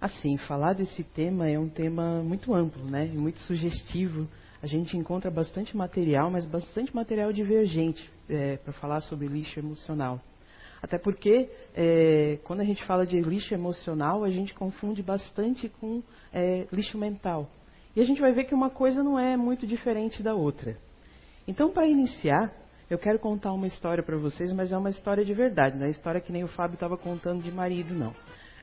Assim, falar desse tema é um tema muito amplo, né? Muito sugestivo. A gente encontra bastante material, mas bastante material divergente é, para falar sobre lixo emocional. Até porque, é, quando a gente fala de lixo emocional, a gente confunde bastante com é, lixo mental. E a gente vai ver que uma coisa não é muito diferente da outra. Então, para iniciar, eu quero contar uma história para vocês, mas é uma história de verdade, não é história que nem o Fábio estava contando de marido, não.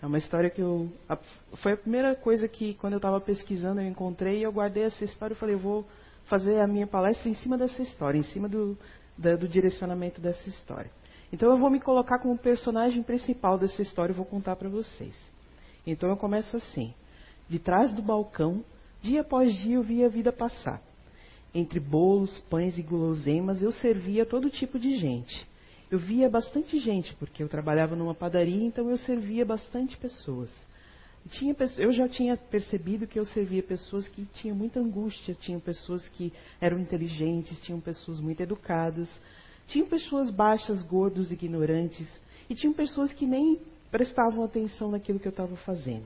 É uma história que eu. A, foi a primeira coisa que, quando eu estava pesquisando, eu encontrei e eu guardei essa história e falei, vou fazer a minha palestra em cima dessa história, em cima do, da, do direcionamento dessa história. Então eu vou me colocar como personagem principal dessa história e vou contar para vocês. Então eu começo assim. De trás do balcão, dia após dia eu via a vida passar. Entre bolos, pães e guloseimas eu servia todo tipo de gente. Eu via bastante gente, porque eu trabalhava numa padaria, então eu servia bastante pessoas. Tinha, eu já tinha percebido que eu servia pessoas que tinham muita angústia, tinham pessoas que eram inteligentes, tinham pessoas muito educadas, tinham pessoas baixas, gordos, ignorantes, e tinham pessoas que nem prestavam atenção naquilo que eu estava fazendo.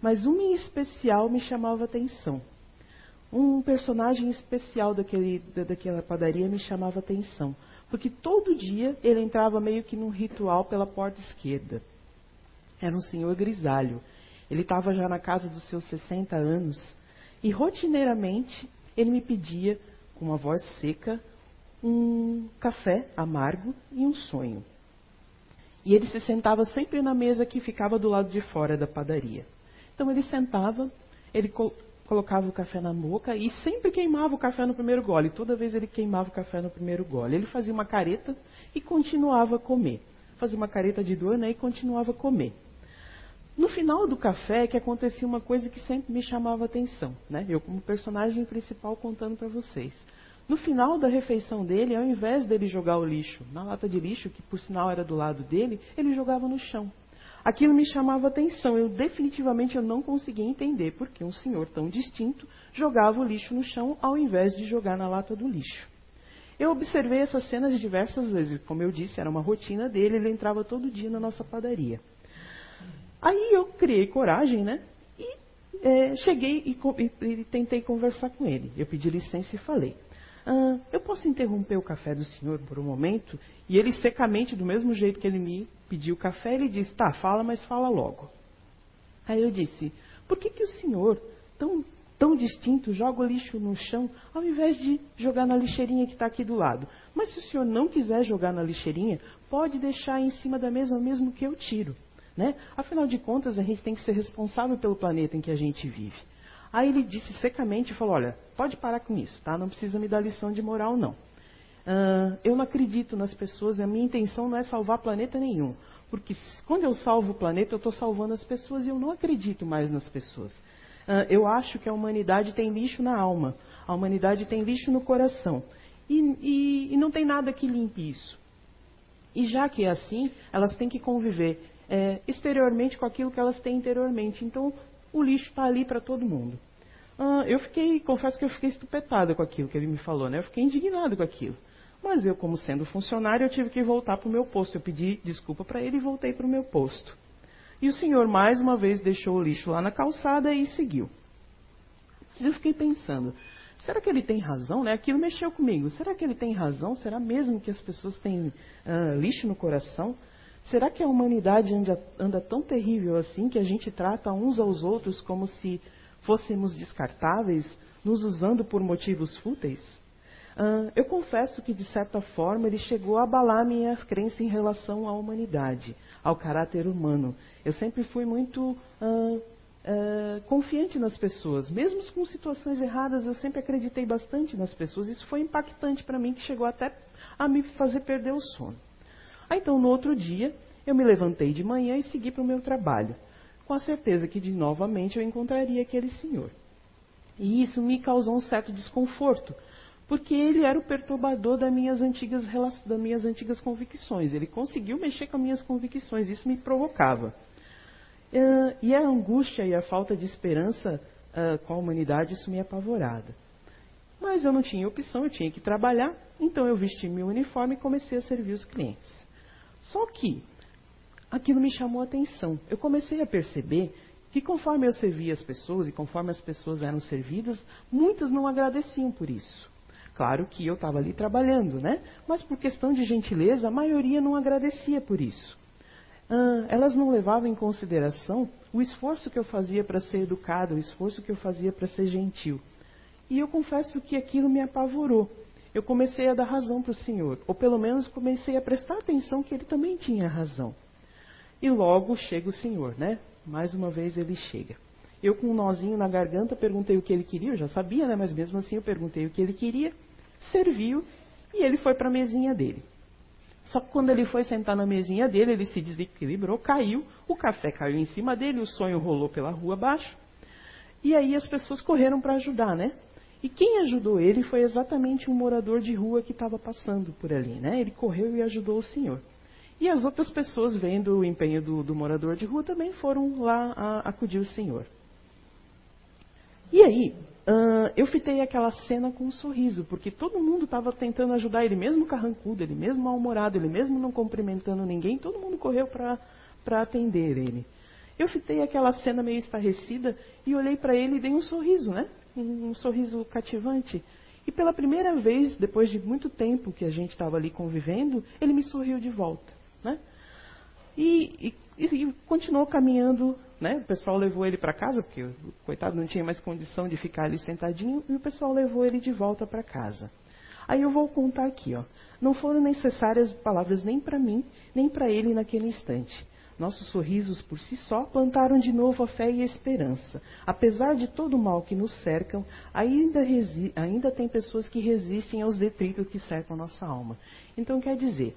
Mas uma em especial me chamava atenção. Um personagem especial daquele, daquela padaria me chamava atenção porque todo dia ele entrava meio que num ritual pela porta esquerda. Era um senhor grisalho. Ele estava já na casa dos seus 60 anos e rotineiramente ele me pedia, com uma voz seca, um café amargo e um sonho. E ele se sentava sempre na mesa que ficava do lado de fora da padaria. Então ele sentava, ele colocava o café na boca e sempre queimava o café no primeiro gole. Toda vez ele queimava o café no primeiro gole. Ele fazia uma careta e continuava a comer. Fazia uma careta de dor né, e continuava a comer. No final do café é que acontecia uma coisa que sempre me chamava a atenção. Né? Eu, como personagem principal, contando para vocês. No final da refeição dele, ao invés dele jogar o lixo na lata de lixo, que por sinal era do lado dele, ele jogava no chão. Aquilo me chamava atenção. Eu definitivamente eu não conseguia entender porque um senhor tão distinto jogava o lixo no chão ao invés de jogar na lata do lixo. Eu observei essas cenas diversas vezes. Como eu disse, era uma rotina dele, ele entrava todo dia na nossa padaria. Aí eu criei coragem, né? E é, cheguei e, e, e, tentei conversar com ele. Eu pedi licença e falei: ah, Eu posso interromper o café do senhor por um momento? E ele, secamente, do mesmo jeito que ele me pediu o café, ele disse: Tá, fala, mas fala logo. Aí eu disse: Por que, que o senhor, tão, tão distinto, joga o lixo no chão ao invés de jogar na lixeirinha que está aqui do lado? Mas se o senhor não quiser jogar na lixeirinha, pode deixar em cima da mesa mesmo que eu tiro. Né? Afinal de contas, a gente tem que ser responsável pelo planeta em que a gente vive. Aí ele disse secamente, falou, olha, pode parar com isso, tá? Não precisa me dar lição de moral, não. Uh, eu não acredito nas pessoas, a minha intenção não é salvar planeta nenhum. Porque quando eu salvo o planeta, eu estou salvando as pessoas e eu não acredito mais nas pessoas. Uh, eu acho que a humanidade tem lixo na alma, a humanidade tem lixo no coração. E, e, e não tem nada que limpe isso. E já que é assim, elas têm que conviver é, exteriormente com aquilo que elas têm interiormente. Então, o lixo está ali para todo mundo. Uh, eu fiquei, confesso que eu fiquei estupetada com aquilo que ele me falou, né? Eu fiquei indignado com aquilo. Mas eu, como sendo funcionário, eu tive que voltar para o meu posto. Eu pedi desculpa para ele e voltei para o meu posto. E o senhor, mais uma vez, deixou o lixo lá na calçada e seguiu. Eu fiquei pensando, será que ele tem razão? Né? Aquilo mexeu comigo. Será que ele tem razão? Será mesmo que as pessoas têm uh, lixo no coração? Será que a humanidade anda, anda tão terrível assim que a gente trata uns aos outros como se fôssemos descartáveis, nos usando por motivos fúteis? Uh, eu confesso que, de certa forma, ele chegou a abalar minha crença em relação à humanidade, ao caráter humano. Eu sempre fui muito uh, uh, confiante nas pessoas. Mesmo com situações erradas, eu sempre acreditei bastante nas pessoas. Isso foi impactante para mim, que chegou até a me fazer perder o sono. Ah, então, no outro dia, eu me levantei de manhã e segui para o meu trabalho, com a certeza que, de novamente, eu encontraria aquele senhor. E isso me causou um certo desconforto, porque ele era o perturbador das minhas antigas, das minhas antigas convicções. Ele conseguiu mexer com as minhas convicções, isso me provocava. Uh, e a angústia e a falta de esperança uh, com a humanidade, isso me apavorava. Mas eu não tinha opção, eu tinha que trabalhar, então eu vesti meu uniforme e comecei a servir os clientes. Só que aquilo me chamou a atenção. Eu comecei a perceber que conforme eu servia as pessoas e conforme as pessoas eram servidas, muitas não agradeciam por isso. Claro que eu estava ali trabalhando, né? Mas por questão de gentileza, a maioria não agradecia por isso. Ah, elas não levavam em consideração o esforço que eu fazia para ser educada, o esforço que eu fazia para ser gentil. E eu confesso que aquilo me apavorou. Eu comecei a dar razão para o Senhor, ou pelo menos comecei a prestar atenção que ele também tinha razão. E logo chega o Senhor, né? Mais uma vez ele chega. Eu com um nozinho na garganta perguntei o que ele queria, eu já sabia, né? Mas mesmo assim eu perguntei o que ele queria, serviu e ele foi para a mesinha dele. Só que quando ele foi sentar na mesinha dele, ele se desequilibrou, caiu, o café caiu em cima dele, o sonho rolou pela rua abaixo. E aí as pessoas correram para ajudar, né? E quem ajudou ele foi exatamente um morador de rua que estava passando por ali, né? Ele correu e ajudou o senhor. E as outras pessoas, vendo o empenho do, do morador de rua, também foram lá a, acudir o senhor. E aí, uh, eu fitei aquela cena com um sorriso, porque todo mundo estava tentando ajudar ele, mesmo carrancudo, ele mesmo mal-humorado, ele mesmo não cumprimentando ninguém, todo mundo correu para atender ele. Eu fitei aquela cena meio estarrecida e olhei para ele e dei um sorriso, né? Um, um sorriso cativante. E pela primeira vez, depois de muito tempo que a gente estava ali convivendo, ele me sorriu de volta. Né? E, e, e, continuou caminhando, né? O pessoal levou ele para casa, porque o coitado não tinha mais condição de ficar ali sentadinho, e o pessoal levou ele de volta para casa. Aí eu vou contar aqui, ó. Não foram necessárias palavras nem para mim, nem para ele naquele instante. Nossos sorrisos por si só plantaram de novo a fé e a esperança. Apesar de todo o mal que nos cercam, ainda, ainda tem pessoas que resistem aos detritos que cercam nossa alma. Então quer dizer,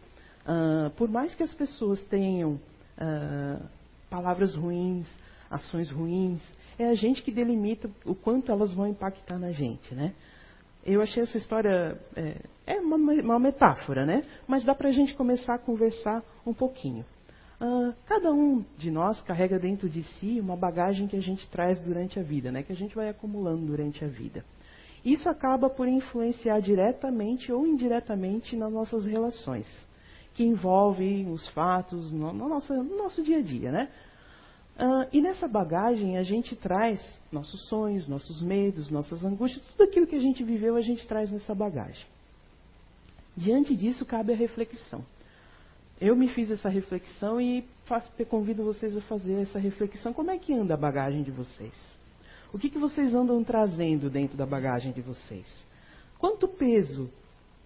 Uh, por mais que as pessoas tenham uh, palavras ruins, ações ruins, é a gente que delimita o quanto elas vão impactar na gente, né? Eu achei essa história é, é uma, uma, metáfora, né? Mas dá para a gente começar a conversar um pouquinho. Uh, cada um de nós carrega dentro de si uma bagagem que a gente traz durante a vida, né? Que a gente vai acumulando durante a vida. Isso acaba por influenciar diretamente ou indiretamente nas nossas relações que envolve os fatos no, no, nosso, no nosso dia a dia, né? Uh, e nessa bagagem a gente traz nossos sonhos, nossos medos, nossas angústias, tudo aquilo que a gente viveu a gente traz nessa bagagem. Diante disso cabe a reflexão. Eu me fiz essa reflexão e faço, convido vocês a fazer essa reflexão. Como é que anda a bagagem de vocês? O que, que vocês andam trazendo dentro da bagagem de vocês? Quanto peso,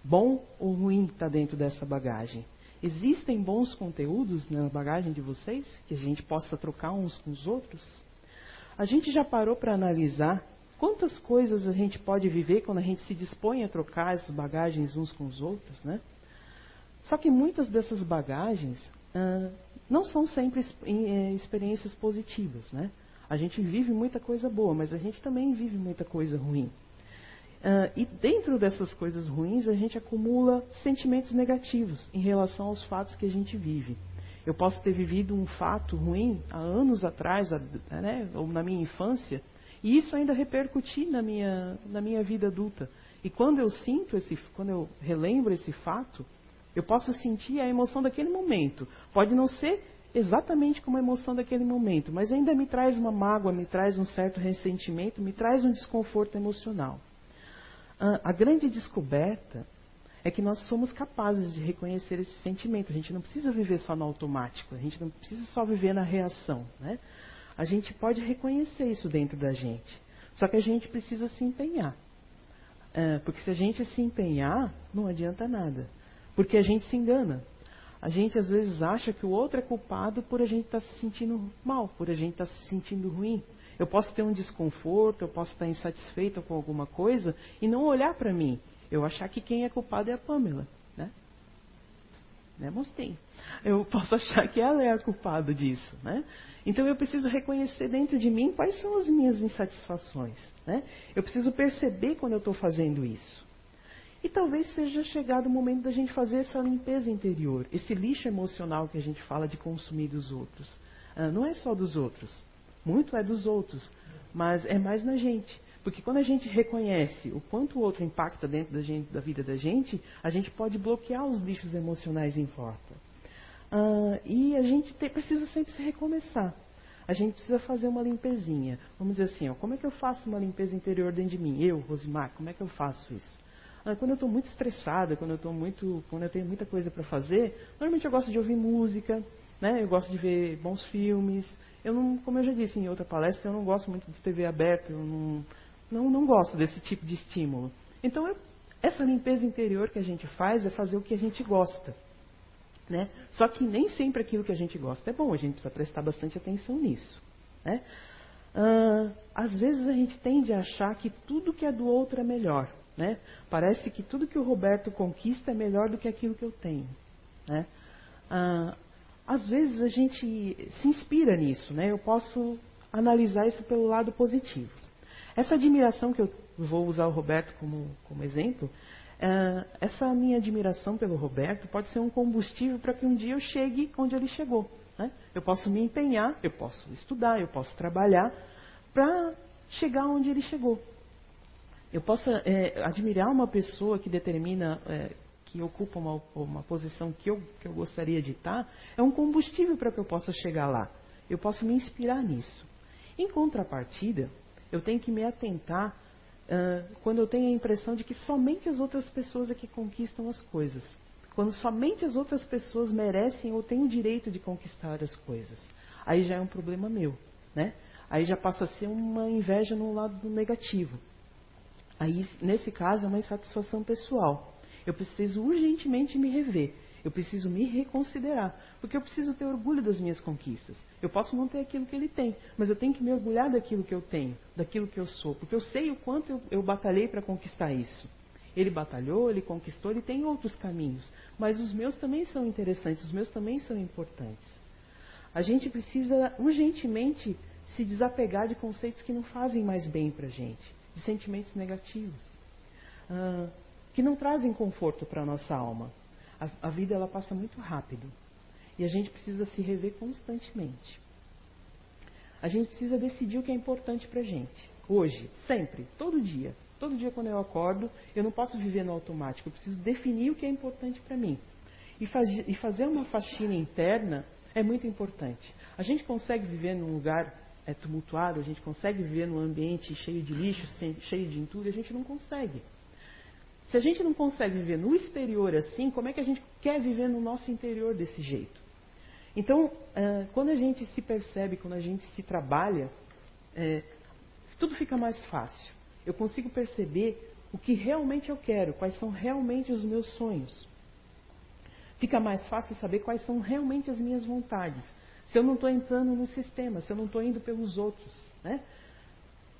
bom ou ruim, está dentro dessa bagagem? Existem bons conteúdos na bagagem de vocês que a gente possa trocar uns com os outros? A gente já parou para analisar quantas coisas a gente pode viver quando a gente se dispõe a trocar essas bagagens uns com os outros, né? Só que muitas dessas bagagens ah, não são sempre eh, experiências positivas, né? A gente vive muita coisa boa, mas a gente também vive muita coisa ruim. Uh, e dentro dessas coisas ruins, a gente acumula sentimentos negativos em relação aos fatos que a gente vive. Eu posso ter vivido um fato ruim há anos atrás, né, ou na minha infância, e isso ainda repercutir na minha, na minha vida adulta. E quando eu sinto esse, quando eu relembro esse fato, eu posso sentir a emoção daquele momento. Pode não ser exatamente como a emoção daquele momento, mas ainda me traz uma mágoa, me traz um certo ressentimento, me traz um desconforto emocional. A grande descoberta é que nós somos capazes de reconhecer esse sentimento. A gente não precisa viver só no automático, a gente não precisa só viver na reação. Né? A gente pode reconhecer isso dentro da gente. Só que a gente precisa se empenhar. É, porque se a gente se empenhar, não adianta nada. Porque a gente se engana. A gente às vezes acha que o outro é culpado por a gente estar tá se sentindo mal, por a gente estar tá se sentindo ruim. Eu posso ter um desconforto, eu posso estar insatisfeita com alguma coisa e não olhar para mim. Eu achar que quem é culpado é a Pamela, né? Né, mostrei. Eu posso achar que ela é a culpada disso, né? Então eu preciso reconhecer dentro de mim quais são as minhas insatisfações, né? Eu preciso perceber quando eu estou fazendo isso. E talvez seja chegado o momento da gente fazer essa limpeza interior, esse lixo emocional que a gente fala de consumir dos outros. Ah, não é só dos outros, muito é dos outros, mas é mais na gente. Porque quando a gente reconhece o quanto o outro impacta dentro da, gente, da vida da gente, a gente pode bloquear os lixos emocionais em volta. Uh, e a gente te, precisa sempre se recomeçar. a gente precisa fazer uma limpezinha. Vamos dizer assim, ó, como é que eu faço uma limpeza interior dentro de mim? Eu, Rosimar, como é que eu faço isso? Ah, quando eu estou muito estressada, quando eu muito, quando eu tenho muita coisa para fazer, normalmente eu gosto de ouvir música, né? Eu gosto de ver bons filmes. Eu não, como eu já disse em outra palestra, eu não gosto muito de TV aberta, eu não, não, não gosto desse tipo de estímulo. Então, eu, essa limpeza interior que a gente faz é fazer o que a gente gosta. Né? Só que nem sempre aquilo que a gente gosta é bom, a gente precisa prestar bastante atenção nisso. Né? Ah, às vezes a gente tende a achar que tudo que é do outro é melhor. Né? Parece que tudo que o Roberto conquista é melhor do que aquilo que eu tenho. Né? Ah, às vezes a gente se inspira nisso. Né? Eu posso analisar isso pelo lado positivo. Essa admiração que eu vou usar o Roberto como, como exemplo, uh, essa minha admiração pelo Roberto pode ser um combustível para que um dia eu chegue onde ele chegou. Né? Eu posso me empenhar, eu posso estudar, eu posso trabalhar para chegar onde ele chegou. Eu posso é, admirar uma pessoa que determina, é, que ocupa uma, uma posição que eu, que eu gostaria de estar, é um combustível para que eu possa chegar lá. Eu posso me inspirar nisso. Em contrapartida, eu tenho que me atentar uh, quando eu tenho a impressão de que somente as outras pessoas é que conquistam as coisas. Quando somente as outras pessoas merecem ou têm o direito de conquistar as coisas. Aí já é um problema meu, né? Aí já passa a ser uma inveja no lado negativo. Aí, nesse caso, é uma insatisfação pessoal. Eu preciso urgentemente me rever. Eu preciso me reconsiderar, porque eu preciso ter orgulho das minhas conquistas. Eu posso não ter aquilo que ele tem, mas eu tenho que me orgulhar daquilo que eu tenho, daquilo que eu sou, porque eu sei o quanto eu, eu batalhei para conquistar isso. Ele batalhou, ele conquistou, ele tem outros caminhos, mas os meus também são interessantes, os meus também são importantes. A gente precisa urgentemente se desapegar de conceitos que não fazem mais bem para a gente, de sentimentos negativos, uh, que não trazem conforto para a nossa alma. A, a vida ela passa muito rápido. E a gente precisa se rever constantemente. A gente precisa decidir o que é importante para a gente. Hoje, sempre, todo dia. Todo dia quando eu acordo, eu não posso viver no automático. Eu preciso definir o que é importante para mim. E, faz, e fazer uma faxina interna é muito importante. A gente consegue viver num lugar é, tumultuado, a gente consegue viver num ambiente cheio de lixo, cheio de entulho, a gente não consegue. Se a gente não consegue viver no exterior assim, como é que a gente quer viver no nosso interior desse jeito? Então, uh, quando a gente se percebe, quando a gente se trabalha, é, tudo fica mais fácil. Eu consigo perceber o que realmente eu quero, quais são realmente os meus sonhos. Fica mais fácil saber quais são realmente as minhas vontades. Se eu não estou entrando no sistema, se eu não estou indo pelos outros. Né?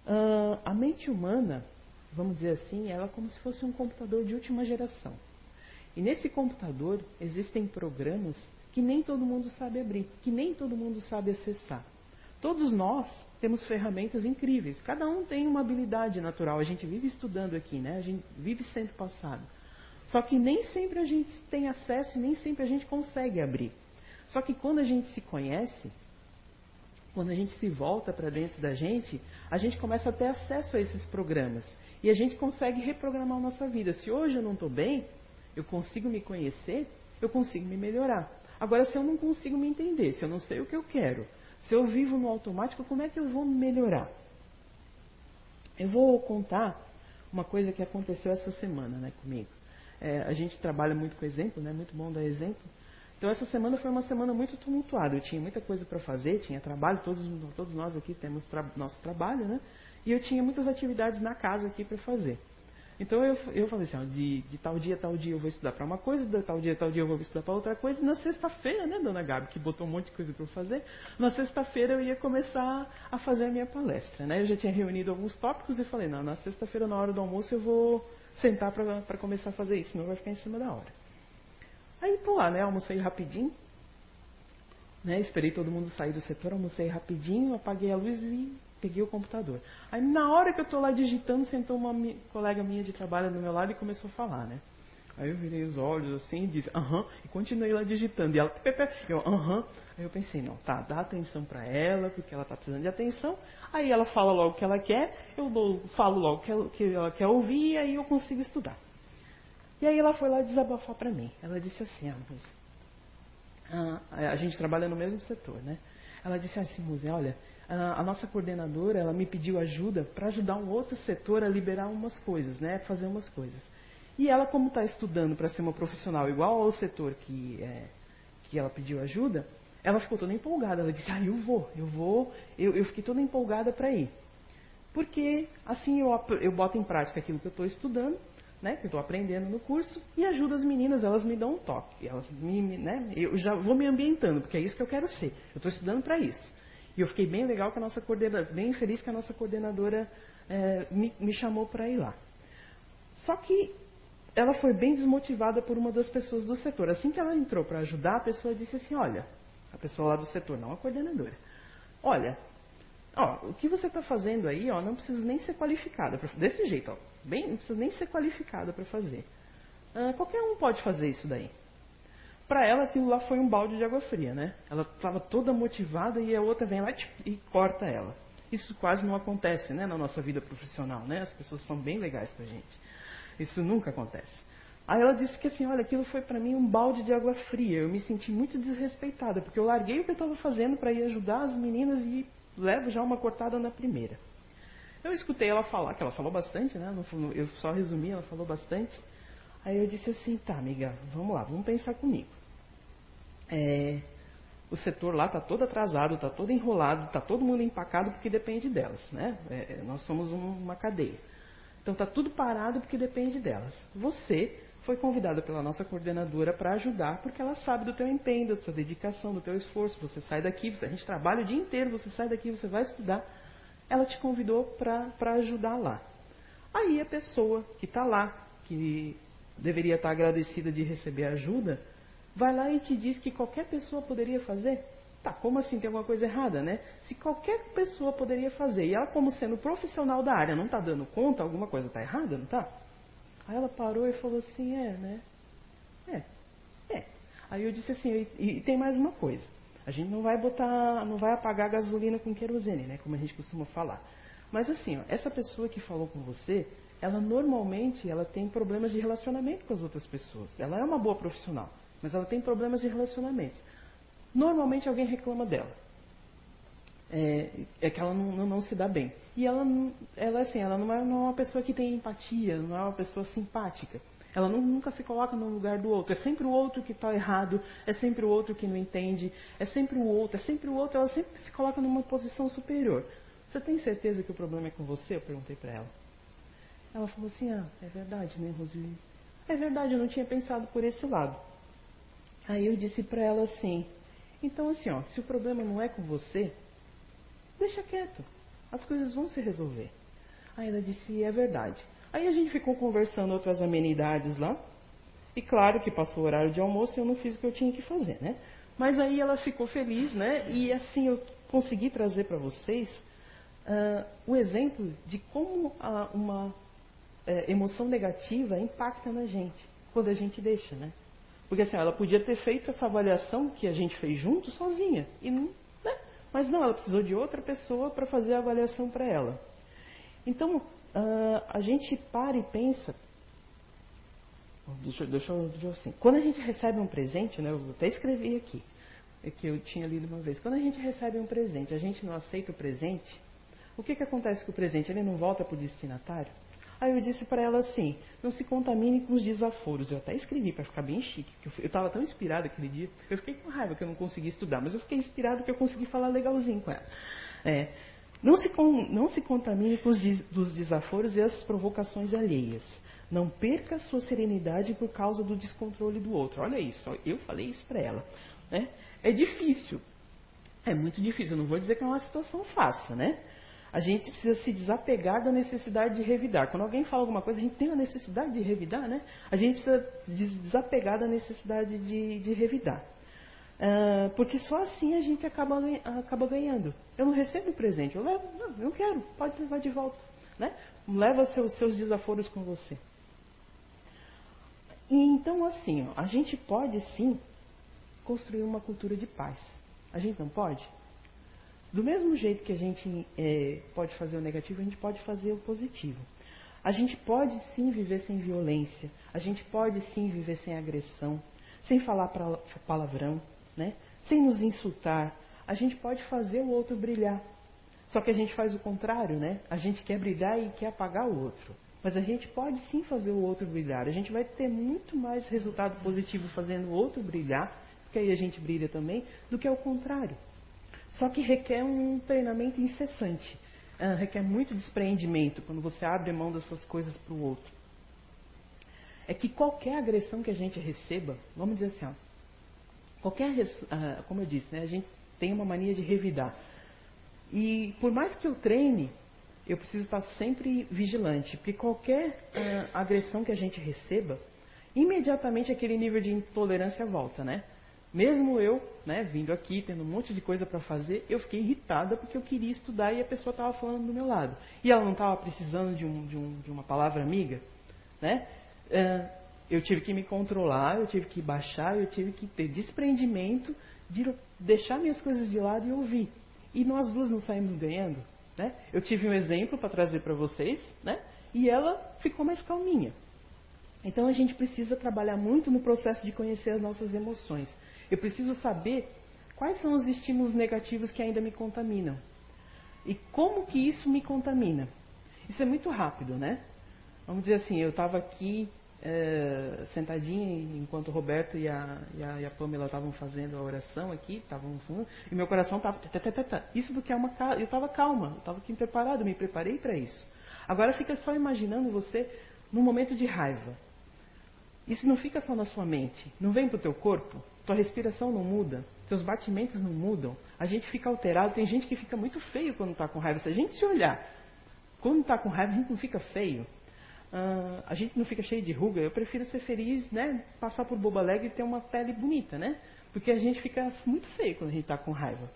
Uh, a mente humana, vamos dizer assim, ela é como se fosse um computador de última geração. E nesse computador existem programas que nem todo mundo sabe abrir, que nem todo mundo sabe acessar. Todos nós temos ferramentas incríveis, cada um tem uma habilidade natural. A gente vive estudando aqui, né? A gente vive sendo passado. Só que nem sempre a gente tem acesso e nem sempre a gente consegue abrir. Só que quando a gente se conhece, quando a gente se volta para dentro da gente, a gente começa a ter acesso a esses programas. E a gente consegue reprogramar a nossa vida. Se hoje eu não estou bem, eu consigo me conhecer, eu consigo me melhorar. Agora, se eu não consigo me entender, se eu não sei o que eu quero, se eu vivo no automático, como é que eu vou melhorar? Eu vou contar uma coisa que aconteceu essa semana né, comigo. É, a gente trabalha muito com exemplo, né, muito bom dar exemplo. Então, essa semana foi uma semana muito tumultuada. Eu tinha muita coisa para fazer, tinha trabalho, todos, todos nós aqui temos tra nosso trabalho, né? E eu tinha muitas atividades na casa aqui para fazer. Então eu, eu falei assim, ó, de, de tal dia, tal dia eu vou estudar para uma coisa, de tal dia, tal dia eu vou estudar para outra coisa. E na sexta-feira, né, dona Gabi, que botou um monte de coisa para fazer, na sexta-feira eu ia começar a fazer a minha palestra. Né? Eu já tinha reunido alguns tópicos e falei, não, na sexta-feira, na hora do almoço, eu vou sentar para começar a fazer isso, senão vai ficar em cima da hora. Aí tô lá, né, almocei rapidinho, né, esperei todo mundo sair do setor, almocei rapidinho, apaguei a luz e peguei o computador. Aí na hora que eu estou lá digitando, sentou uma mi colega minha de trabalho do meu lado e começou a falar, né? Aí eu virei os olhos assim e disse, aham, e continuei lá digitando. E ela, pepe, eu, aham. Aí eu pensei, não, tá, dá atenção para ela, porque ela está precisando de atenção. Aí ela fala logo o que ela quer, eu dou, falo logo o que que ela quer ouvir e aí eu consigo estudar. E aí ela foi lá desabafar para mim. Ela disse assim, ah, a gente trabalha no mesmo setor, né? Ela disse assim, Simuse, olha, a, a nossa coordenadora, ela me pediu ajuda para ajudar um outro setor a liberar umas coisas, né? Fazer umas coisas. E ela, como está estudando para ser uma profissional igual ao setor que, é, que ela pediu ajuda, ela ficou toda empolgada. Ela disse, ah, eu vou, eu vou. Eu, eu fiquei toda empolgada para ir. Porque assim eu, eu boto em prática aquilo que eu estou estudando, né, que estou aprendendo no curso, e ajudo as meninas, elas me dão um toque. Elas me, né, eu já vou me ambientando, porque é isso que eu quero ser. Eu estou estudando para isso. E eu fiquei bem legal que a nossa coordenadora, bem feliz que a nossa coordenadora é, me, me chamou para ir lá. Só que ela foi bem desmotivada por uma das pessoas do setor. Assim que ela entrou para ajudar, a pessoa disse assim: Olha, a pessoa lá do setor, não a coordenadora. Olha, ó, o que você está fazendo aí, ó, não precisa nem ser qualificada. Desse jeito, ó, bem, não precisa nem ser qualificada para fazer. Ah, qualquer um pode fazer isso daí. Para ela, aquilo lá foi um balde de água fria, né? Ela estava toda motivada e a outra vem lá e corta ela. Isso quase não acontece, né, na nossa vida profissional, né? As pessoas são bem legais para gente. Isso nunca acontece. Aí ela disse que assim, olha, aquilo foi para mim um balde de água fria. Eu me senti muito desrespeitada, porque eu larguei o que eu estava fazendo para ir ajudar as meninas e levo já uma cortada na primeira. Eu escutei ela falar, que ela falou bastante, né? Eu só resumi, ela falou bastante. Aí eu disse assim, tá, amiga, vamos lá, vamos pensar comigo. É, o setor lá está todo atrasado, está todo enrolado, está todo mundo empacado porque depende delas, né? É, nós somos uma cadeia. Então está tudo parado porque depende delas. Você foi convidada pela nossa coordenadora para ajudar, porque ela sabe do teu empenho, da sua dedicação, do teu esforço. Você sai daqui, a gente trabalha o dia inteiro, você sai daqui, você vai estudar. Ela te convidou para ajudar lá. Aí a pessoa que está lá, que deveria estar tá agradecida de receber ajuda, vai lá e te diz que qualquer pessoa poderia fazer. Tá, como assim tem alguma coisa errada, né? Se qualquer pessoa poderia fazer e ela, como sendo profissional da área, não está dando conta, alguma coisa está errada, não está? Aí ela parou e falou assim: é, né? É, é. Aí eu disse assim: e, e tem mais uma coisa. A gente não vai botar, não vai apagar gasolina com querosene, né? Como a gente costuma falar. Mas assim, ó, essa pessoa que falou com você, ela normalmente ela tem problemas de relacionamento com as outras pessoas. Ela é uma boa profissional, mas ela tem problemas de relacionamentos normalmente alguém reclama dela. É, é que ela não, não, se dá bem. E ela, ela, assim, ela não é, não é uma pessoa que tem empatia, não é uma pessoa simpática. Ela não, nunca se coloca no lugar do outro. É sempre o outro que está errado, é sempre o outro que não entende, é sempre o outro, é sempre o outro. Ela sempre se coloca numa posição superior. Você tem certeza que o problema é com você? Eu perguntei para ela. Ela falou assim: Ah, é verdade, né, Roseli? É verdade, eu não tinha pensado por esse lado. Aí eu disse para ela assim: então, assim, ó, se o problema não é com você, deixa quieto. As coisas vão se resolver. Aí ela disse, é verdade. Aí a gente ficou conversando outras amenidades lá. E claro que passou o horário de almoço e eu não fiz o que eu tinha que fazer, né? Mas aí ela ficou feliz, né? E assim eu consegui trazer para vocês uh, o exemplo de como uh, uma uh, emoção negativa impacta na gente quando a gente deixa, né? Porque assim, ela podia ter feito essa avaliação que a gente fez junto sozinha. E não? Mas não, ela precisou de outra pessoa para fazer a avaliação para ela. Então, uh, a gente para e pensa. Deixa, deixa, deixa assim. Quando a gente recebe um presente, né, eu até escrevi aqui, é que eu tinha lido uma vez. Quando a gente recebe um presente, a gente não aceita o presente, o que, que acontece com o presente? Ele não volta para o destinatário? Aí eu disse para ela assim: não se contamine com os desaforos. Eu até escrevi para ficar bem chique. eu estava tão inspirada aquele dia. Eu fiquei com raiva que eu não consegui estudar, mas eu fiquei inspirada que eu consegui falar legalzinho com ela. É, não, se, não se contamine com os dos desaforos e as provocações alheias. Não perca sua serenidade por causa do descontrole do outro. Olha isso, eu falei isso para ela. Né? É difícil. É muito difícil. Eu não vou dizer que é uma situação fácil, né? A gente precisa se desapegar da necessidade de revidar. Quando alguém fala alguma coisa, a gente tem a necessidade de revidar, né? A gente precisa desapegar da necessidade de, de revidar. Uh, porque só assim a gente acaba, acaba ganhando. Eu não recebo presente, eu levo, não, eu quero, pode levar de volta. Né? Leva seus, seus desaforos com você. E então, assim, ó, a gente pode sim construir uma cultura de paz. A gente não pode? Do mesmo jeito que a gente é, pode fazer o negativo, a gente pode fazer o positivo. A gente pode sim viver sem violência, a gente pode sim viver sem agressão, sem falar palavrão, né? sem nos insultar. a gente pode fazer o outro brilhar. Só que a gente faz o contrário, né? A gente quer brilhar e quer apagar o outro. Mas a gente pode sim fazer o outro brilhar. A gente vai ter muito mais resultado positivo fazendo o outro brilhar, porque aí a gente brilha também, do que ao contrário. Só que requer um treinamento incessante. Uh, requer muito despreendimento quando você abre mão das suas coisas para o outro. É que qualquer agressão que a gente receba, vamos dizer assim, ó, qualquer, uh, como eu disse, né, a gente tem uma mania de revidar. E por mais que eu treine, eu preciso estar sempre vigilante, porque qualquer uh, agressão que a gente receba, imediatamente aquele nível de intolerância volta, né? Mesmo eu, né, vindo aqui, tendo um monte de coisa para fazer, eu fiquei irritada porque eu queria estudar e a pessoa estava falando do meu lado. E ela não estava precisando de, um, de, um, de, uma palavra amiga, né? Uh, eu tive que me controlar, eu tive que baixar, eu tive que ter desprendimento de deixar minhas coisas de lado e ouvir. E nós duas não saímos ganhando. Né? Eu tive um exemplo para trazer para vocês, né? e ela ficou mais calminha. Então a gente precisa trabalhar muito no processo de conhecer as nossas emoções. Eu preciso saber quais são os estímulos negativos que ainda me contaminam. E como que isso me contamina? Isso é muito rápido, né? Vamos dizer assim, eu estava aqui é, sentadinha enquanto o Roberto e a, e a, e a Pamela estavam fazendo a oração aqui, estavam e meu coração estava. Isso porque é uma, eu estava calma, eu estava aqui preparado, me preparei para isso. Agora fica só imaginando você num momento de raiva. Isso não fica só na sua mente, não vem para o teu corpo, tua respiração não muda, teus batimentos não mudam, a gente fica alterado, tem gente que fica muito feio quando está com raiva. Se a gente se olhar, quando está com raiva, a gente não fica feio. Uh, a gente não fica cheio de ruga. Eu prefiro ser feliz, né? Passar por boba alegre e ter uma pele bonita, né? Porque a gente fica muito feio quando a gente está com raiva.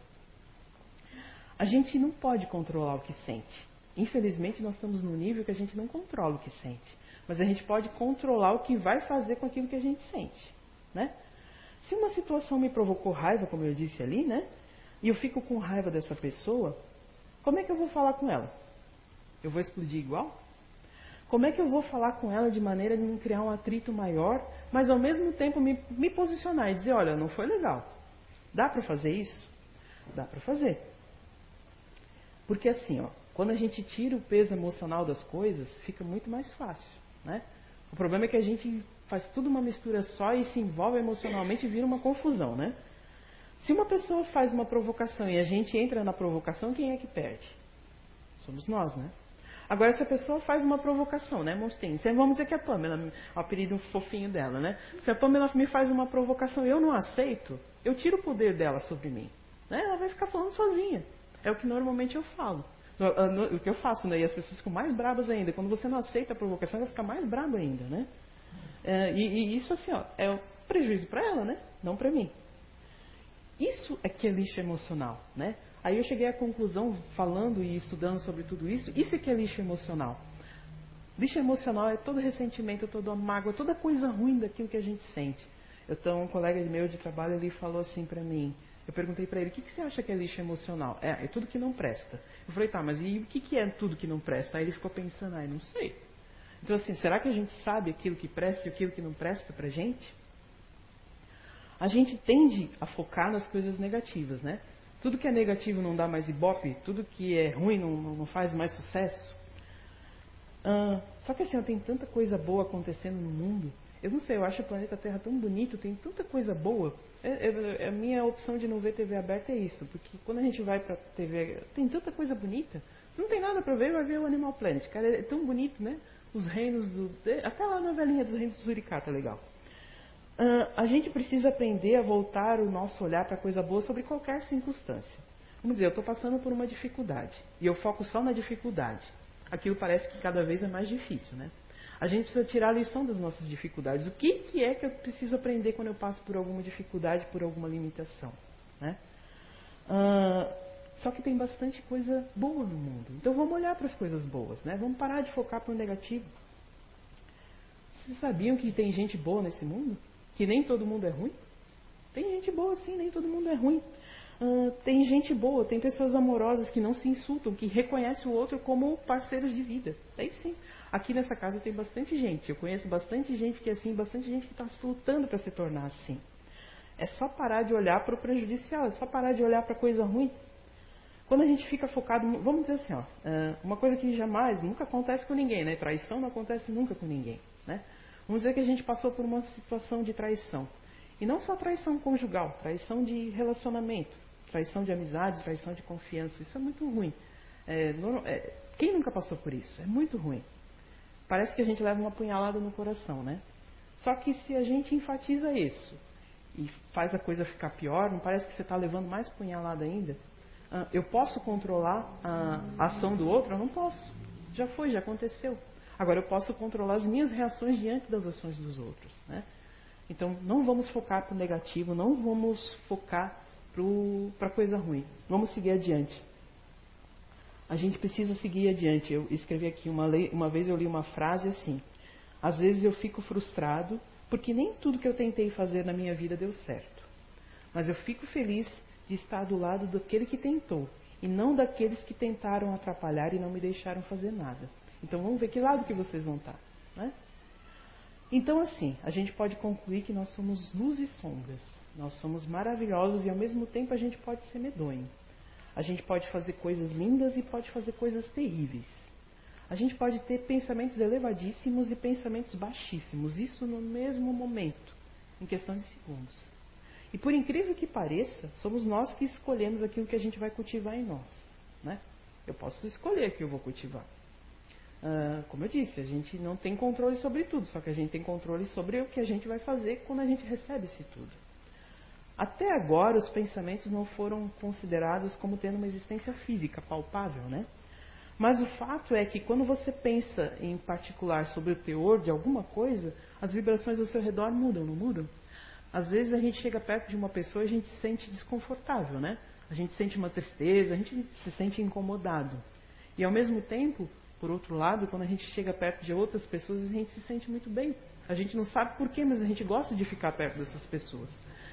A gente não pode controlar o que sente. Infelizmente, nós estamos num nível que a gente não controla o que sente. Mas a gente pode controlar o que vai fazer com aquilo que a gente sente, né? Se uma situação me provocou raiva, como eu disse ali, né? E eu fico com raiva dessa pessoa, como é que eu vou falar com ela? Eu vou explodir igual? Como é que eu vou falar com ela de maneira de não criar um atrito maior, mas ao mesmo tempo me, me posicionar e dizer: olha, não foi legal. Dá para fazer isso? Dá para fazer. Porque assim, ó, quando a gente tira o peso emocional das coisas, fica muito mais fácil. Né? O problema é que a gente faz tudo uma mistura só e se envolve emocionalmente e vira uma confusão. Né? Se uma pessoa faz uma provocação e a gente entra na provocação, quem é que perde? Somos nós, né? Agora, se a pessoa faz uma provocação, né, monstrinho? Vamos dizer que a Pamela, o apelido fofinho dela, né? Se a Pamela me faz uma provocação e eu não aceito, eu tiro o poder dela sobre mim. Né? Ela vai ficar falando sozinha. É o que normalmente eu falo. O que eu faço, né? E as pessoas ficam mais bravas ainda. Quando você não aceita a provocação, ela fica mais brava ainda, né? É, e, e, isso, assim, ó, é um prejuízo para ela, né? Não para mim. Isso é que é lixo emocional, né? Aí eu cheguei à conclusão, falando e estudando sobre tudo isso, isso é que é lixo emocional. Lixo emocional é todo ressentimento, toda mágoa, toda coisa ruim daquilo que a gente sente. Então, um colega meu de trabalho ele falou assim para mim. Eu perguntei para ele: o que, que, você acha que é lixo emocional? É, é tudo que não presta. Eu falei: tá, mas e o que, que é tudo que não presta? Aí ele ficou pensando: ah, não sei. Então, assim, será que a gente sabe aquilo que presta e aquilo que não presta para gente? A gente tende a focar nas coisas negativas, né? Tudo que é negativo não dá mais ibope, tudo que é ruim não, não faz mais sucesso. Ah, só que assim, tem tanta coisa boa acontecendo no mundo. Eu não sei, eu acho o planeta Terra tão bonito, tem tanta coisa boa. É, é, é, a minha opção de não ver TV aberta é isso, porque quando a gente vai para TV, tem tanta coisa bonita. Se não tem nada para ver, vai ver o Animal Planet. Cara, é tão bonito, né? Os reinos do. Até lá na velhinha dos reinos do Suricata, legal. Uh, a gente precisa aprender a voltar o nosso olhar para coisa boa sobre qualquer circunstância. Vamos dizer, eu estou passando por uma dificuldade e eu foco só na dificuldade. Aquilo parece que cada vez é mais difícil, né? A gente precisa tirar a lição das nossas dificuldades. O que, que é que eu preciso aprender quando eu passo por alguma dificuldade, por alguma limitação? Né? Uh, só que tem bastante coisa boa no mundo. Então vamos olhar para as coisas boas, né? Vamos parar de focar para o negativo. Vocês sabiam que tem gente boa nesse mundo? que nem todo mundo é ruim? Tem gente boa sim, nem todo mundo é ruim. Uh, tem gente boa, tem pessoas amorosas que não se insultam, que reconhecem o outro como parceiros de vida. Tem sim. Aqui nessa casa tem bastante gente. Eu conheço bastante gente que é assim, bastante gente que está lutando para se tornar assim. É só parar de olhar para o prejudicial, é só parar de olhar para coisa ruim. Quando a gente fica focado, vamos dizer assim, ó, é, uma coisa que jamais, nunca acontece com ninguém, né? Traição não acontece nunca com ninguém, né? Vamos dizer que a gente passou por uma situação de traição. E não só traição conjugal, traição de relacionamento, traição de amizade, traição de confiança. Isso é muito ruim. É, é, quem nunca passou por isso? É muito ruim. Parece que a gente leva uma punhalada no coração, né? Só que se a gente enfatiza isso e faz a coisa ficar pior, não parece que você está levando mais punhalada ainda? Ah, eu posso controlar a ação do outro? Eu não posso. Já foi, já aconteceu. Agora eu posso controlar as minhas reações diante das ações dos outros. Né? Então não vamos focar para o negativo, não vamos focar para coisa ruim. Vamos seguir adiante. A gente precisa seguir adiante. Eu escrevi aqui uma, lei, uma vez eu li uma frase assim: às vezes eu fico frustrado porque nem tudo que eu tentei fazer na minha vida deu certo. Mas eu fico feliz de estar do lado daquele que tentou e não daqueles que tentaram atrapalhar e não me deixaram fazer nada. Então vamos ver que lado que vocês vão estar. Né? Então, assim, a gente pode concluir que nós somos luz e sombras. Nós somos maravilhosos e ao mesmo tempo a gente pode ser medonho. A gente pode fazer coisas lindas e pode fazer coisas terríveis. A gente pode ter pensamentos elevadíssimos e pensamentos baixíssimos, isso no mesmo momento, em questão de segundos. E por incrível que pareça, somos nós que escolhemos aquilo que a gente vai cultivar em nós. Né? Eu posso escolher o que eu vou cultivar. Uh, como eu disse, a gente não tem controle sobre tudo, só que a gente tem controle sobre o que a gente vai fazer quando a gente recebe esse tudo. Até agora, os pensamentos não foram considerados como tendo uma existência física palpável, né? Mas o fato é que quando você pensa em particular sobre o teor de alguma coisa, as vibrações ao seu redor mudam, não mudam? Às vezes a gente chega perto de uma pessoa e a gente se sente desconfortável, né? A gente sente uma tristeza, a gente se sente incomodado. E ao mesmo tempo, por outro lado, quando a gente chega perto de outras pessoas, a gente se sente muito bem. A gente não sabe porquê, mas a gente gosta de ficar perto dessas pessoas.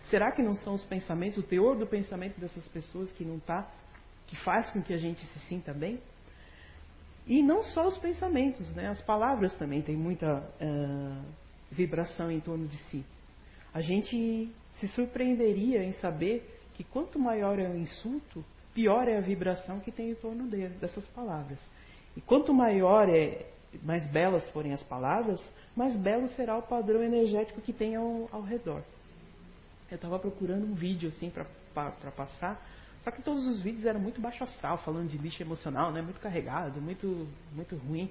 Será que não são os pensamentos, o teor do pensamento dessas pessoas que não está, que faz com que a gente se sinta bem? E não só os pensamentos, né? as palavras também têm muita uh, vibração em torno de si. A gente se surpreenderia em saber que quanto maior é o insulto, pior é a vibração que tem em torno dessas palavras. E quanto maior é, mais belas forem as palavras, mais belo será o padrão energético que tem ao, ao redor. Eu estava procurando um vídeo assim para passar só que todos os vídeos eram muito baixo astral, falando de lixo emocional, né? Muito carregado, muito, muito ruim.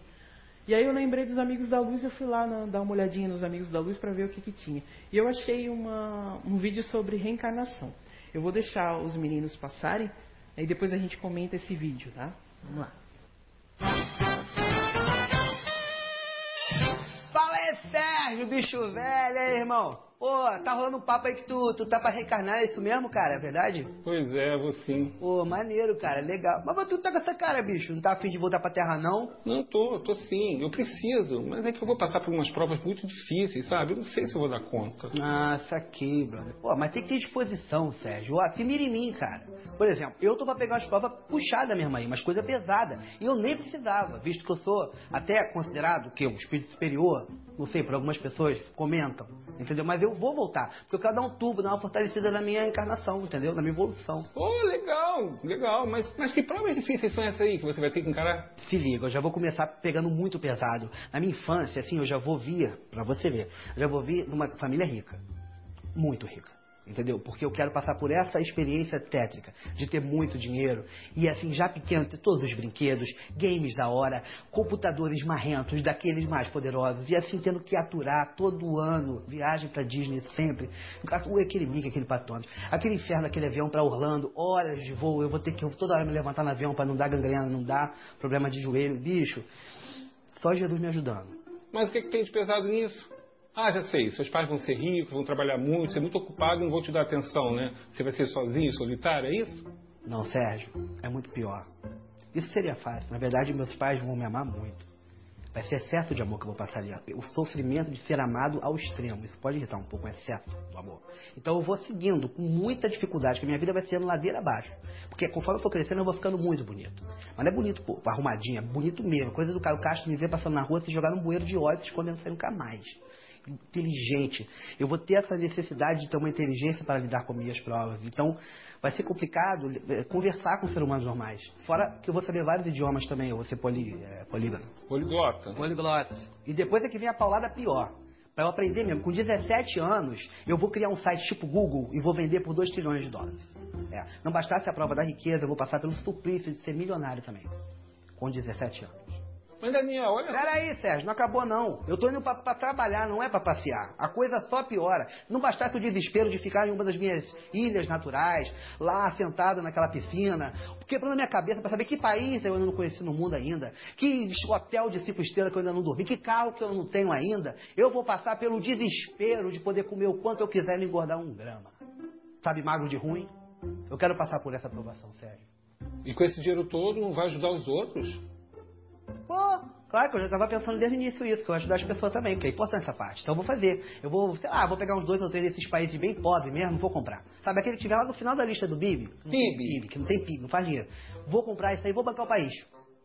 E aí eu lembrei dos Amigos da Luz e eu fui lá na, dar uma olhadinha nos Amigos da Luz para ver o que, que tinha. E eu achei uma, um vídeo sobre reencarnação. Eu vou deixar os meninos passarem, e depois a gente comenta esse vídeo, tá? Vamos lá. Fala aí, Sérgio, bicho velho, aí, irmão. Pô, tá rolando um papo aí que tu, tu tá pra reencarnar, é isso mesmo, cara? É verdade? Pois é, vou sim. Pô, maneiro, cara, legal. Mas, mas tu tá com essa cara, bicho? Não tá afim de voltar pra terra, não? Não tô, tô sim. Eu preciso. Mas é que eu vou passar por umas provas muito difíceis, sabe? Eu não sei se eu vou dar conta. Ah, saquei, brother. Pô, mas tem que ter disposição, Sérgio. Ó, se mira em mim, cara. Por exemplo, eu tô pra pegar umas provas puxadas mesmo aí, mas coisa pesada. E eu nem precisava, visto que eu sou até considerado que um espírito superior, não sei, por algumas pessoas comentam, entendeu? Mas eu vou voltar, porque eu quero dar um tubo, dar uma fortalecida na minha encarnação, entendeu? Na minha evolução. Oh, legal, legal. Mas, mas que provas difíceis são essas aí que você vai ter que encarar? Se liga, eu já vou começar pegando muito pesado. Na minha infância, assim, eu já vou vir, pra você ver, eu já vou vir numa família rica. Muito rica. Entendeu? Porque eu quero passar por essa experiência tétrica de ter muito dinheiro e assim, já pequeno, ter todos os brinquedos, games da hora, computadores marrentos, daqueles mais poderosos, e assim tendo que aturar todo ano, viagem para Disney sempre, aquele Mickey, aquele patone, aquele inferno, aquele avião para Orlando, horas de voo, eu vou ter que toda hora me levantar no avião para não dar gangrena, não dar problema de joelho, bicho. Só Jesus me ajudando. Mas o que, que tem de pesado nisso? Ah, já sei, seus pais vão ser ricos, vão trabalhar muito, ser muito ocupado e não vão te dar atenção, né? Você vai ser sozinho, solitário, é isso? Não, Sérgio, é muito pior. Isso seria fácil. Na verdade, meus pais vão me amar muito. Vai ser excesso de amor que eu vou passar ali. O sofrimento de ser amado ao extremo. Isso pode irritar um pouco o excesso do amor. Então eu vou seguindo com muita dificuldade, que minha vida vai sendo ladeira abaixo. Porque conforme eu for crescendo, eu vou ficando muito bonito. Mas não é bonito, pô, arrumadinho, é bonito mesmo. Coisa do Caio Castro me ver passando na rua, se jogar num bueiro de óleo, se escondendo sem nunca mais. Inteligente. Eu vou ter essa necessidade de ter uma inteligência para lidar com minhas provas. Então, vai ser complicado eh, conversar com seres humanos normais. Fora que eu vou saber vários idiomas também, eu vou ser poli, é, políglota. Poliglota. Poliglota. E depois é que vem a paulada pior. Para eu aprender mesmo. Com 17 anos, eu vou criar um site tipo Google e vou vender por 2 trilhões de dólares. É. Não bastasse a prova da riqueza, eu vou passar pelo suplício de ser milionário também. Com 17 anos. Mas, Daniel, olha. Peraí, Sérgio, não acabou não. Eu tô indo pra, pra trabalhar, não é pra passear. A coisa só piora. Não bastasse o desespero de ficar em uma das minhas ilhas naturais, lá sentado naquela piscina, quebrando a minha cabeça pra saber que país eu ainda não conheci no mundo ainda, que hotel de cinco estrelas que eu ainda não dormi, que carro que eu não tenho ainda. Eu vou passar pelo desespero de poder comer o quanto eu quiser e engordar um grama. Sabe magro de ruim? Eu quero passar por essa aprovação, Sérgio. E com esse dinheiro todo, não vai ajudar os outros? Pô, claro que eu já estava pensando desde o início isso, que eu ajudar as pessoas também, porque é importante essa parte. Então eu vou fazer. Eu vou, sei lá, vou pegar uns dois ou três desses países bem pobres mesmo, vou comprar. Sabe aquele que tiver lá no final da lista do BIB? PIB. PIB, que não tem PIB, não faz dinheiro. Vou comprar isso aí, vou bancar o país.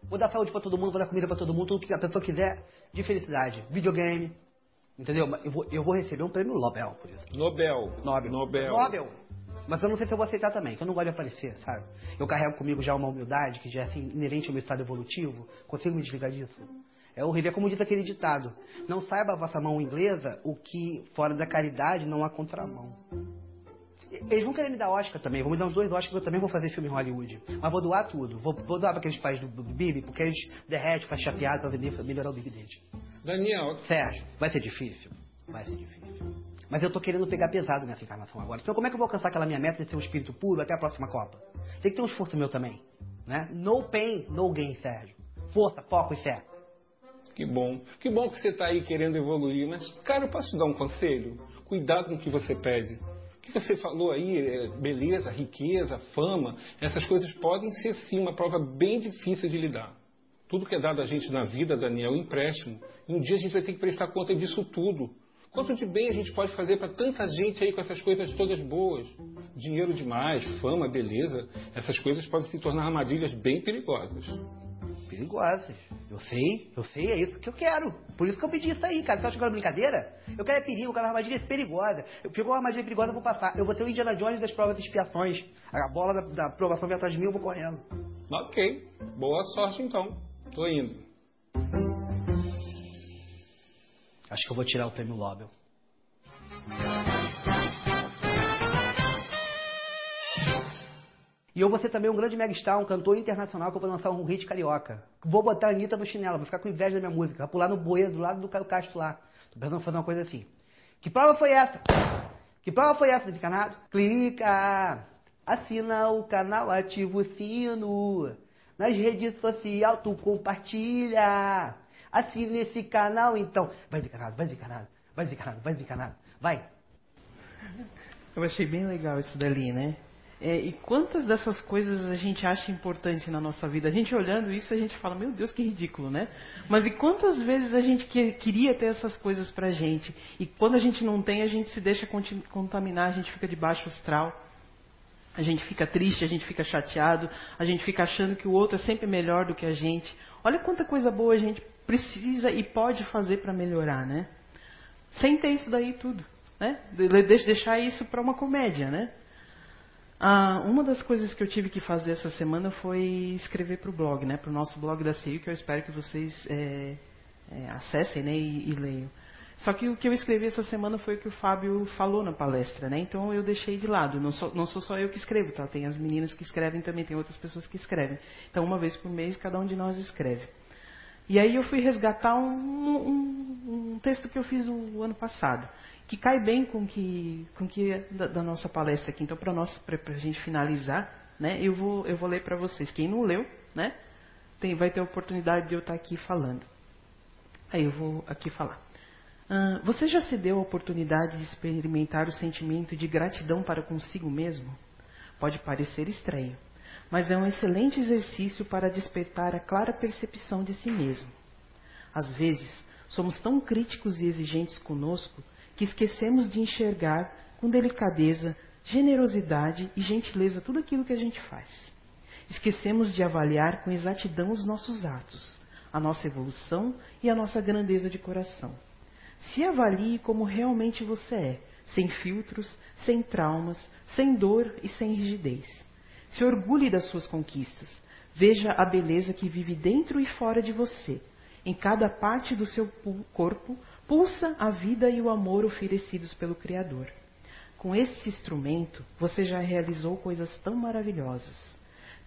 Vou dar saúde pra todo mundo, vou dar comida pra todo mundo, tudo que a pessoa quiser de felicidade. Videogame. Entendeu? Mas Eu vou, eu vou receber um prêmio Nobel por isso. Nobel. Nobel. Nobel. Nobel. Mas eu não sei se eu vou aceitar também, que eu não gosto de aparecer, sabe? Eu carrego comigo já uma humildade, que já é assim, inerente ao meu estado evolutivo. Consigo me desligar disso? É horrível. É como diz aquele ditado: Não saiba a vossa mão inglesa o que fora da caridade não há contramão. Eles vão querer me dar Oscar também, vão me dar uns dois Oscars, eu também vou fazer filme em Hollywood. Mas vou doar tudo. Vou, vou doar para aqueles pais do, do Bibi, porque eles derretem, fazem chapeado para melhorar o Bibi deles. Daniel, Sérgio, vai ser difícil? Vai ser difícil. Mas eu tô querendo pegar pesado nessa encarnação agora. Então como é que eu vou alcançar aquela minha meta de ser um espírito puro até a próxima Copa? Tem que ter um esforço meu também. Né? No pain, no gain, Sérgio. Força, foco e fé. que bom. Que bom que você está aí querendo evoluir. Mas, cara, eu posso te dar um conselho? Cuidado com o que você pede. O que você falou aí, é, beleza, riqueza, fama, essas coisas podem ser sim uma prova bem difícil de lidar. Tudo que é dado a gente na vida, Daniel, é um empréstimo. E um dia a gente vai ter que prestar conta disso tudo. Quanto de bem a gente pode fazer para tanta gente aí com essas coisas todas boas? Dinheiro demais, fama, beleza, essas coisas podem se tornar armadilhas bem perigosas. Perigosas. Eu sei, eu sei, é isso que eu quero. Por isso que eu pedi isso aí, cara. Você acha que era brincadeira? Eu quero é perigo, eu quero armadilha perigosa. Eu pegou uma armadilha perigosa, eu vou passar. Eu vou ser o Indiana Jones das provas de expiações. A bola da, da aprovação vem atrás de mim, eu vou correndo. Ok, boa sorte então. Tô indo. Acho que eu vou tirar o prêmio Nobel. E eu vou ser também um grande megastar, um cantor internacional que eu vou lançar um hit carioca. Vou botar a Anitta no chinelo, vou ficar com inveja da minha música, vou pular no bueiro do lado do Caio Castro lá. Tô pensando em fazer uma coisa assim. Que prova foi essa? Que prova foi essa, desencanado? Clica! Assina o canal, ativa o sino. Nas redes sociais tu compartilha. Assine esse canal então. Vai desencanado, vai desencanado, vai desencanado, vai desencanado. Vai. Eu achei bem legal isso dali, né? É, e quantas dessas coisas a gente acha importante na nossa vida? A gente olhando isso, a gente fala, meu Deus, que ridículo, né? Mas e quantas vezes a gente que, queria ter essas coisas pra gente? E quando a gente não tem, a gente se deixa contaminar, a gente fica de baixo astral. A gente fica triste, a gente fica chateado, a gente fica achando que o outro é sempre melhor do que a gente. Olha quanta coisa boa a gente precisa e pode fazer para melhorar, né? Sem ter isso daí tudo, né? De- de- Deixar isso para uma comédia, né? Ah, uma das coisas que eu tive que fazer essa semana foi escrever para o blog, né? Para o nosso blog da CIU, que eu espero que vocês é, é, acessem né? e, e leiam. Só que o que eu escrevi essa semana foi o que o Fábio falou na palestra, né? Então eu deixei de lado. Não sou, não sou só eu que escrevo, tá? Tem as meninas que escrevem também, tem outras pessoas que escrevem. Então uma vez por mês cada um de nós escreve. E aí eu fui resgatar um, um- um texto que eu fiz o ano passado, que cai bem com que, com que é da, da nossa palestra aqui. Então, para nós, para a gente finalizar, né, eu vou, eu vou ler para vocês. Quem não leu, né, tem, vai ter a oportunidade de eu estar aqui falando. Aí eu vou aqui falar. Ah, você já se deu a oportunidade de experimentar o sentimento de gratidão para consigo mesmo? Pode parecer estranho, mas é um excelente exercício para despertar a clara percepção de si mesmo. Às vezes, somos tão críticos e exigentes conosco que esquecemos de enxergar com delicadeza, generosidade e gentileza tudo aquilo que a gente faz. Esquecemos de avaliar com exatidão os nossos atos, a nossa evolução e a nossa grandeza de coração. Se avalie como realmente você é, sem filtros, sem traumas, sem dor e sem rigidez. Se orgulhe das suas conquistas. Veja a beleza que vive dentro e fora de você. Em cada parte do seu corpo pulsa a vida e o amor oferecidos pelo Criador. Com este instrumento, você já realizou coisas tão maravilhosas.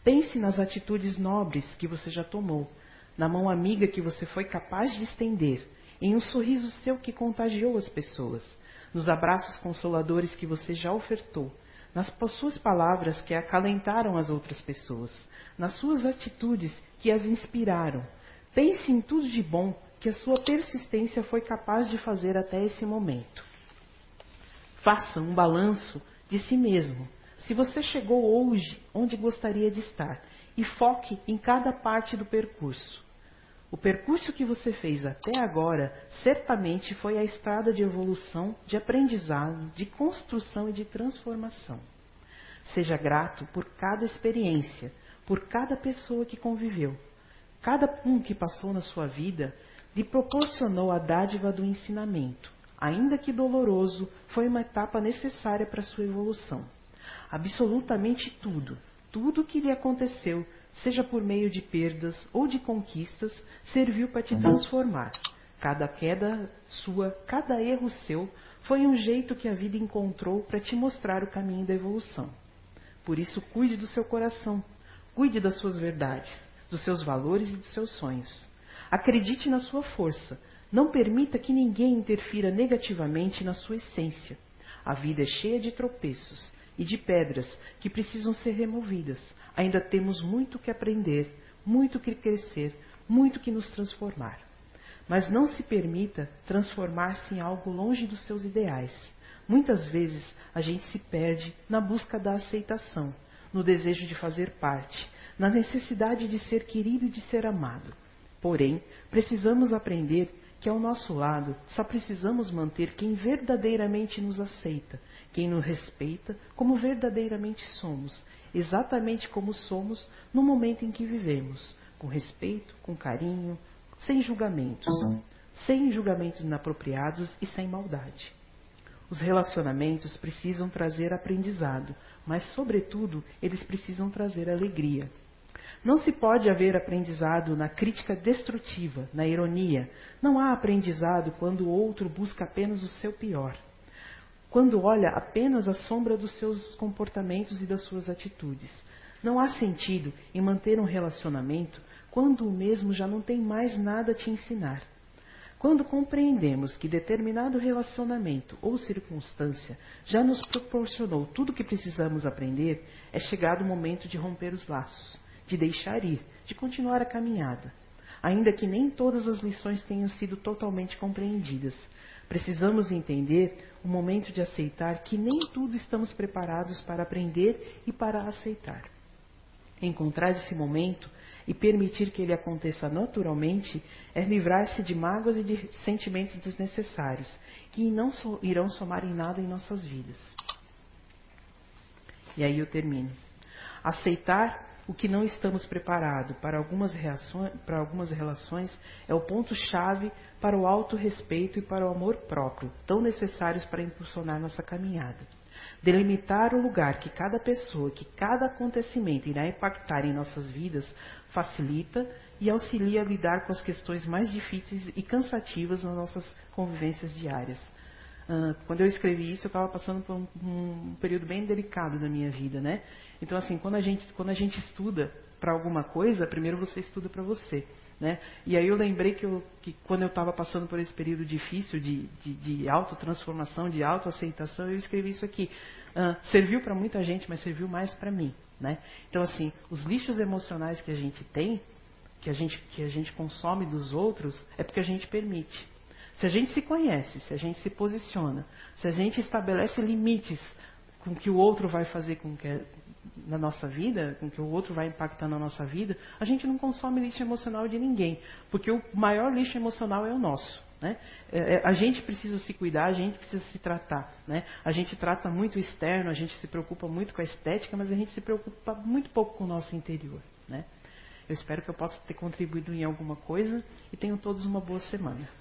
Pense nas atitudes nobres que você já tomou, na mão amiga que você foi capaz de estender, em um sorriso seu que contagiou as pessoas, nos abraços consoladores que você já ofertou, nas suas palavras que acalentaram as outras pessoas, nas suas atitudes que as inspiraram. Pense em tudo de bom que a sua persistência foi capaz de fazer até esse momento. Faça um balanço de si mesmo. Se você chegou hoje onde gostaria de estar, e foque em cada parte do percurso. O percurso que você fez até agora certamente foi a estrada de evolução, de aprendizado, de construção e de transformação. Seja grato por cada experiência, por cada pessoa que conviveu. Cada um que passou na sua vida lhe proporcionou a dádiva do ensinamento. Ainda que doloroso, foi uma etapa necessária para sua evolução. Absolutamente tudo, tudo o que lhe aconteceu seja por meio de perdas ou de conquistas, serviu para te transformar. Cada queda sua, cada erro seu, foi um jeito que a vida encontrou para te mostrar o caminho da evolução. Por isso, cuide do seu coração, cuide das suas verdades, dos seus valores e dos seus sonhos. Acredite na sua força. Não permita que ninguém interfira negativamente na sua essência. A vida é cheia de tropeços e de pedras que precisam ser removidas. Ainda temos muito que aprender, muito que crescer, muito que nos transformar. Mas não se permita transformar-se em algo longe dos seus ideais. Muitas vezes a gente se perde na busca da aceitação, no desejo de fazer parte, na necessidade de ser querido e de ser amado. Porém, precisamos aprender que ao nosso lado só precisamos manter quem verdadeiramente nos aceita, quem nos respeita como verdadeiramente somos, exatamente como somos no momento em que vivemos, com respeito, com carinho, sem julgamentos, sem julgamentos inapropriados e sem maldade. Os relacionamentos precisam trazer aprendizado, mas, sobretudo, eles precisam trazer alegria. Não se pode haver aprendizado na crítica destrutiva, na ironia. Não há aprendizado quando o outro busca apenas o seu pior. Quando olha apenas a sombra dos seus comportamentos e das suas atitudes. Não há sentido em manter um relacionamento quando o mesmo já não tem mais nada a te ensinar. Quando compreendemos que determinado relacionamento ou circunstância já nos proporcionou tudo o que precisamos aprender, é chegado o momento de romper os laços de deixar ir, de continuar a caminhada. Ainda que nem todas as lições tenham sido totalmente compreendidas, precisamos entender o momento de aceitar que nem tudo estamos preparados para aprender e para aceitar. Encontrar esse momento e permitir que ele aconteça naturalmente é livrar-se de mágoas e de sentimentos desnecessários, que não so irão somar em nada em nossas vidas. E aí eu termino. Aceitar o que não estamos preparados para algumas, para algumas relações é o ponto-chave para o autorrespeito e para o amor próprio, tão necessários para impulsionar nossa caminhada. Delimitar o lugar que cada pessoa, que cada acontecimento irá impactar em nossas vidas facilita e auxilia a lidar com as questões mais difíceis e cansativas nas nossas convivências diárias. Uh, quando eu escrevi isso, eu estava passando por um, um, período bem delicado da minha vida, né? Então, assim, quando a gente, quando a gente estuda para alguma coisa, primeiro você estuda para você, né? E aí eu lembrei que, eu, que quando eu estava passando por esse período difícil de, de, de autotransformação, de autoaceitação, eu escrevi isso aqui. Uh, serviu para muita gente, mas serviu mais para mim, né? Então, assim, os lixos emocionais que a gente tem, que a gente, que a gente consome dos outros, é porque a gente permite. Se a gente se conhece, se a gente se posiciona, se a gente estabelece limites com que o outro vai fazer com que, na nossa vida, com que o outro vai impactar na nossa vida, a gente não consome lixo emocional de ninguém, porque o maior lixo emocional é o nosso. Né? É, é, a gente precisa se cuidar, a gente precisa se tratar. Né? A gente trata muito o externo, a gente se preocupa muito com a estética, mas a gente se preocupa muito pouco com o nosso interior. Né? Eu espero que eu possa ter contribuído em alguma coisa e tenham todos uma boa semana.